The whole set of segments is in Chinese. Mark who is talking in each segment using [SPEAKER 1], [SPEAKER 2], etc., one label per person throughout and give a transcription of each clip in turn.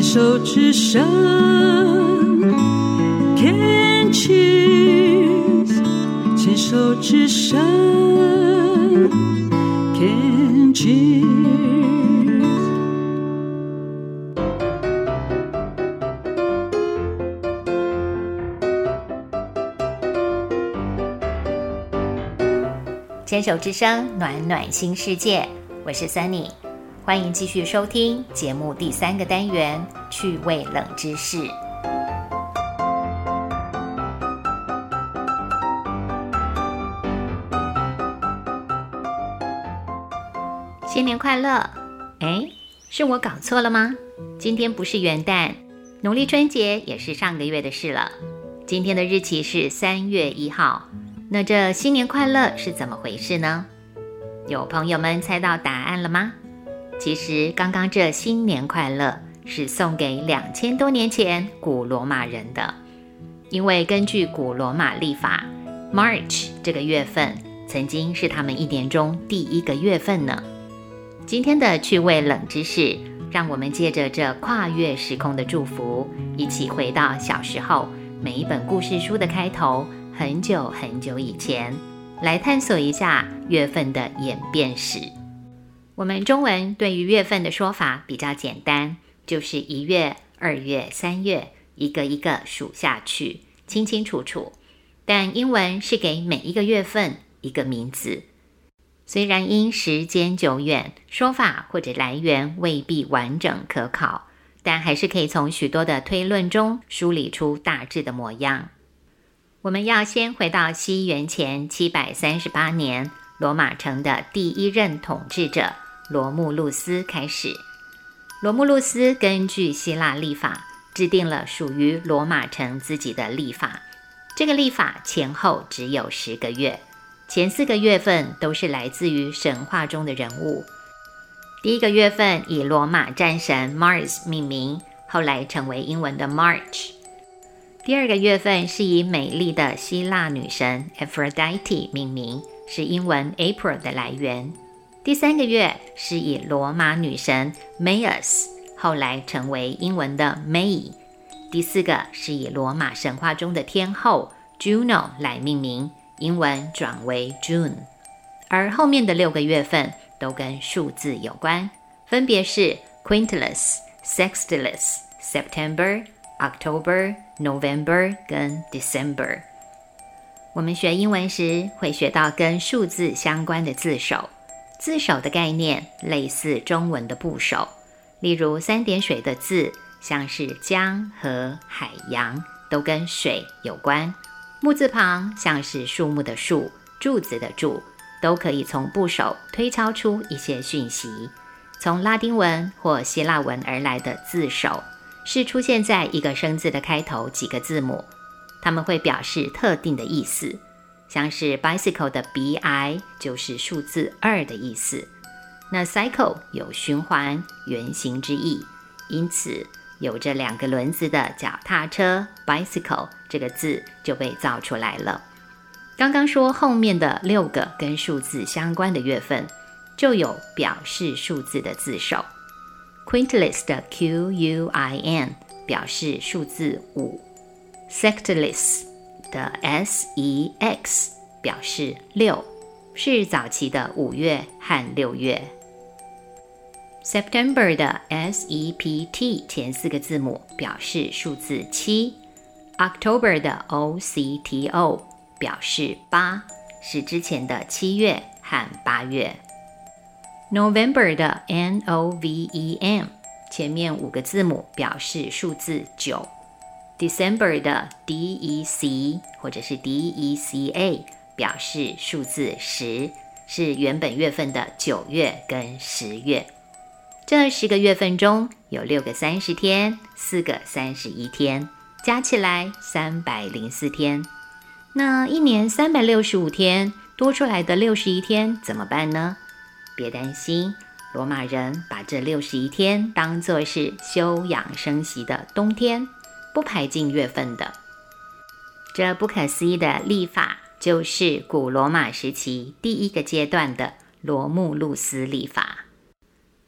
[SPEAKER 1] 牵手之声，Can cheers，牵手之声，Can cheers。
[SPEAKER 2] 牵手之声，暖暖新世界，我是 Sunny，欢迎继续收听节目第三个单元趣味冷知识。新年快乐！哎，是我搞错了吗？今天不是元旦，农历春节也是上个月的事了。今天的日期是三月一号。那这新年快乐是怎么回事呢？有朋友们猜到答案了吗？其实刚刚这新年快乐是送给两千多年前古罗马人的，因为根据古罗马历法，March 这个月份曾经是他们一年中第一个月份呢。今天的趣味冷知识，让我们借着这跨越时空的祝福，一起回到小时候每一本故事书的开头。很久很久以前，来探索一下月份的演变史。我们中文对于月份的说法比较简单，就是一月、二月、三月，一个一个数下去，清清楚楚。但英文是给每一个月份一个名字，虽然因时间久远，说法或者来源未必完整可考，但还是可以从许多的推论中梳理出大致的模样。我们要先回到西元前七百三十八年，罗马城的第一任统治者罗慕路斯开始。罗慕路斯根据希腊历法制定了属于罗马城自己的历法。这个历法前后只有十个月，前四个月份都是来自于神话中的人物。第一个月份以罗马战神 Mars 命名，后来成为英文的 March。第二个月份是以美丽的希腊女神 Aphrodite 命名，是英文 April 的来源。第三个月是以罗马女神 Maius，后来成为英文的 May。第四个是以罗马神话中的天后 Juno 来命名，英文转为 June。而后面的六个月份都跟数字有关，分别是 Quintilis、Sextilis、September。October、November 跟 December，我们学英文时会学到跟数字相关的字首。字首的概念类似中文的部首，例如三点水的字，像是江、河、海洋，都跟水有关。木字旁像是树木的树、柱子的柱，都可以从部首推敲出一些讯息。从拉丁文或希腊文而来的字首。是出现在一个生字的开头几个字母，它们会表示特定的意思，像是 bicycle 的 bi 就是数字二的意思。那 cycle 有循环、圆形之意，因此有着两个轮子的脚踏车 bicycle 这个字就被造出来了。刚刚说后面的六个跟数字相关的月份，就有表示数字的字首。Quintilis 的 Q U I N 表示数字五，Sextilis 的 S E X 表示六，是早期的五月和六月。September 的 S E P T 前四个字母表示数字七，October 的 O C T O 表示八，是之前的七月和八月。November 的 N O V E M 前面五个字母表示数字九，December 的 D E C 或者是 D E C A 表示数字十，是原本月份的九月跟十月。这十个月份中有六个三十天，四个三十一天，加起来三百零四天。那一年三百六十五天多出来的六十一天怎么办呢？别担心，罗马人把这六十一天当作是休养生息的冬天，不排进月份的。这不可思议的历法，就是古罗马时期第一个阶段的罗慕路斯历法。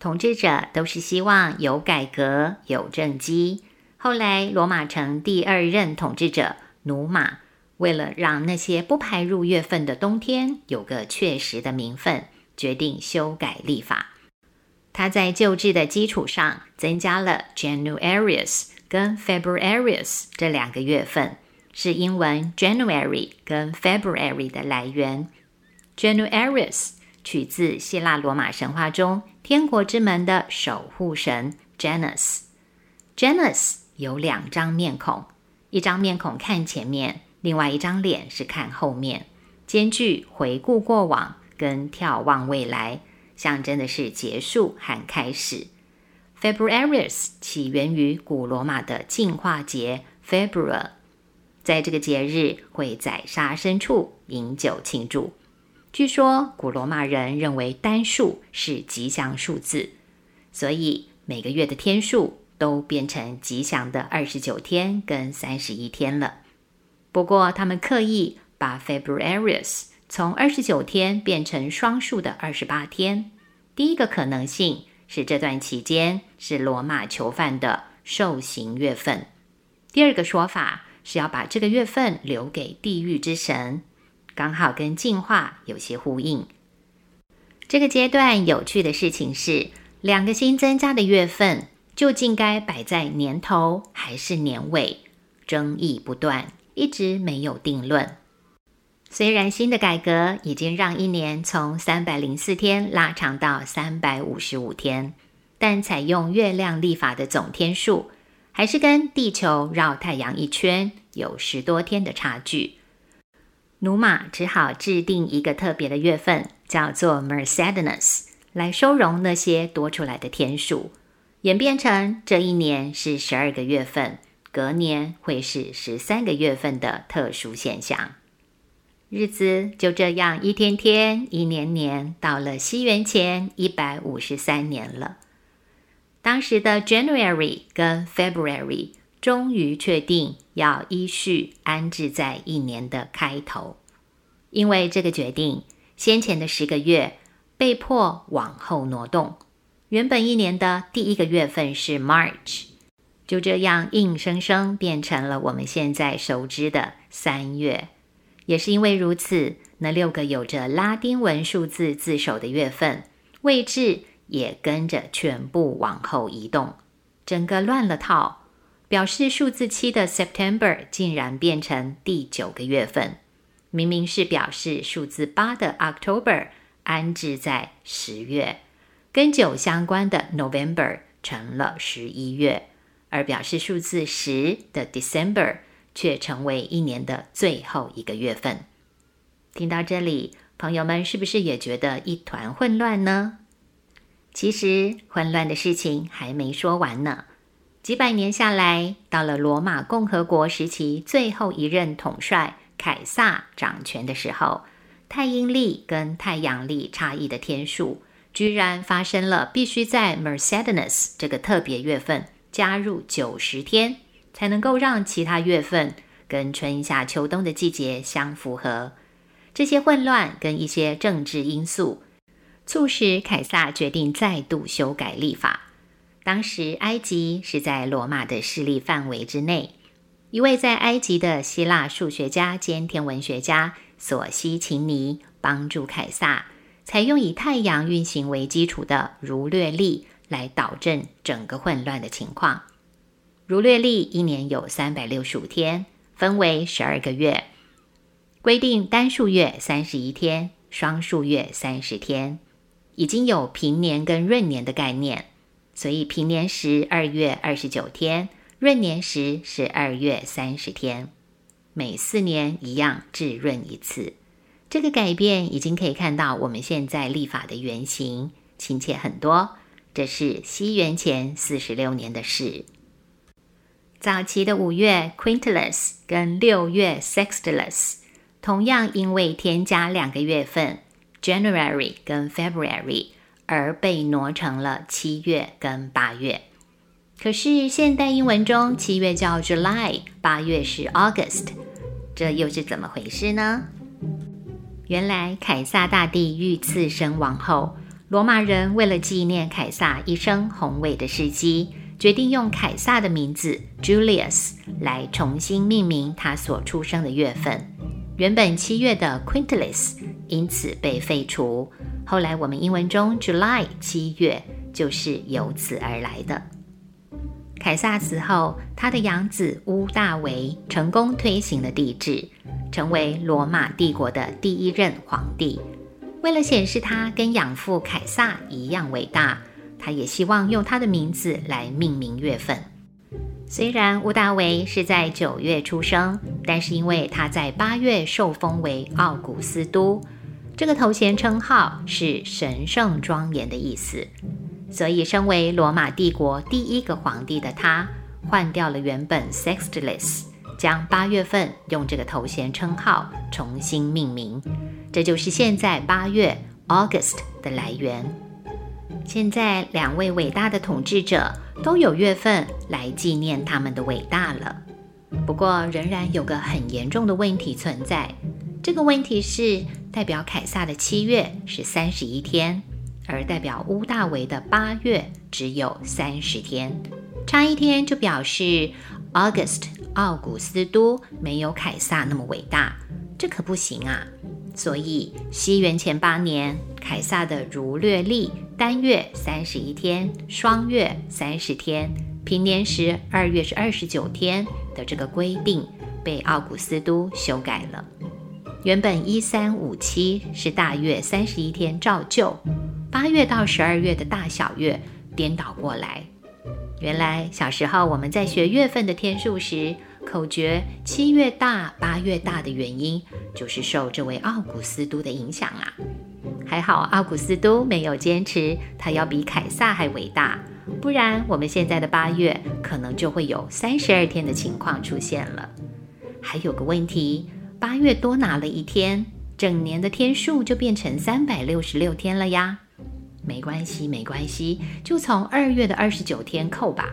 [SPEAKER 2] 统治者都是希望有改革、有政绩。后来，罗马城第二任统治者努马，为了让那些不排入月份的冬天有个确实的名分，决定修改历法。他在旧制的基础上增加了 Januarius 跟 Februarius 这两个月份，是英文 January 跟 February 的来源。Januarius 取自希腊罗马神话中天国之门的守护神 Janus。Janus 有两张面孔，一张面孔看前面，另外一张脸是看后面，兼具回顾过往跟眺望未来。象征的是结束和开始。Februarius 起源于古罗马的进化节 February，在这个节日会宰杀牲畜，饮酒庆祝。据说古罗马人认为单数是吉祥数字，所以每个月的天数都变成吉祥的二十九天跟三十一天了。不过他们刻意把 Februarius 从二十九天变成双数的二十八天。第一个可能性是这段期间是罗马囚犯的受刑月份。第二个说法是要把这个月份留给地狱之神，刚好跟进化有些呼应。这个阶段有趣的事情是，两个新增加的月份究竟该摆在年头还是年尾，争议不断，一直没有定论。虽然新的改革已经让一年从三百零四天拉长到三百五十五天，但采用月亮历法的总天数还是跟地球绕太阳一圈有十多天的差距。努马只好制定一个特别的月份，叫做 Mercedinus，来收容那些多出来的天数，演变成这一年是十二个月份，隔年会是十三个月份的特殊现象。日子就这样一天天、一年年，到了西元前一百五十三年了。当时的 January 跟 February 终于确定要依序安置在一年的开头，因为这个决定，先前的十个月被迫往后挪动。原本一年的第一个月份是 March，就这样硬生生变成了我们现在熟知的三月。也是因为如此，那六个有着拉丁文数字字首的月份位置也跟着全部往后移动，整个乱了套。表示数字七的 September 竟然变成第九个月份，明明是表示数字八的 October 安置在十月，跟九相关的 November 成了十一月，而表示数字十的 December。却成为一年的最后一个月份。听到这里，朋友们是不是也觉得一团混乱呢？其实，混乱的事情还没说完呢。几百年下来，到了罗马共和国时期最后一任统帅凯撒掌权的时候，太阴历跟太阳历差异的天数，居然发生了必须在 Mercedinus 这个特别月份加入九十天。才能够让其他月份跟春夏秋冬的季节相符合。这些混乱跟一些政治因素，促使凯撒决定再度修改历法。当时埃及是在罗马的势力范围之内。一位在埃及的希腊数学家兼天文学家索西琴尼帮助凯撒，采用以太阳运行为基础的儒略历来导正整个混乱的情况。儒略历一年有三百六十五天，分为十二个月，规定单数月三十一天，双数月三十天，已经有平年跟闰年的概念，所以平年时二月二十九天，闰年时十二月三十天，每四年一样至闰一次。这个改变已经可以看到我们现在历法的原型，亲切很多。这是西元前四十六年的事。早期的五月 Quintilis 跟六月 Sextilis，同样因为添加两个月份 January 跟 February 而被挪成了七月跟八月。可是现代英文中七月叫 July，八月是 August，这又是怎么回事呢？原来凯撒大帝遇刺身亡后，罗马人为了纪念凯撒一生宏伟的事迹，决定用凯撒的名字 Julius 来重新命名他所出生的月份。原本七月的 Quintilis 因此被废除。后来我们英文中 July 七月就是由此而来的。凯撒死后，他的养子屋大维成功推行了帝制，成为罗马帝国的第一任皇帝。为了显示他跟养父凯撒一样伟大，他也希望用他的名字来命名月份。虽然屋大维是在九月出生，但是因为他在八月受封为奥古斯都，这个头衔称号是神圣庄严的意思，所以身为罗马帝国第一个皇帝的他，换掉了原本 Sextilis，将八月份用这个头衔称号重新命名。这就是现在八月 August 的来源。现在两位伟大的统治者都有月份来纪念他们的伟大了。不过，仍然有个很严重的问题存在。这个问题是，代表凯撒的七月是三十一天，而代表乌大维的八月只有三十天，差一天就表示 August 奥古斯都没有凯撒那么伟大，这可不行啊！所以，西元前八年，凯撒的儒略历单月三十一天，双月三十天，平年时二月是二十九天的这个规定，被奥古斯都修改了。原本一三五七是大月三十一天照旧，八月到十二月的大小月颠倒过来。原来小时候我们在学月份的天数时。口诀七月大八月大的原因，就是受这位奥古斯都的影响啊。还好奥古斯都没有坚持他要比凯撒还伟大，不然我们现在的八月可能就会有三十二天的情况出现了。还有个问题，八月多拿了一天，整年的天数就变成三百六十六天了呀。没关系，没关系，就从二月的二十九天扣吧。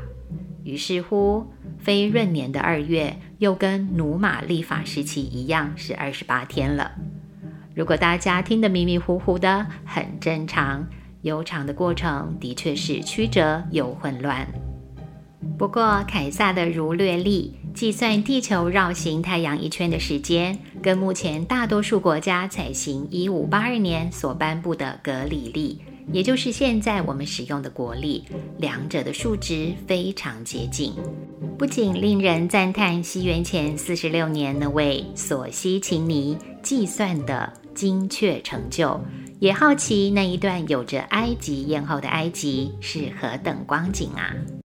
[SPEAKER 2] 于是乎。非闰年的二月又跟努马历法时期一样是二十八天了。如果大家听得迷迷糊糊的，很正常。悠长的过程的确是曲折又混乱。不过，凯撒的儒略历计算地球绕行太阳一圈的时间，跟目前大多数国家采行一五八二年所颁布的格里历，也就是现在我们使用的国力，两者的数值非常接近。不仅令人赞叹西元前四十六年那位索西琴尼计算的精确成就，也好奇那一段有着埃及艳后的埃及是何等光景啊！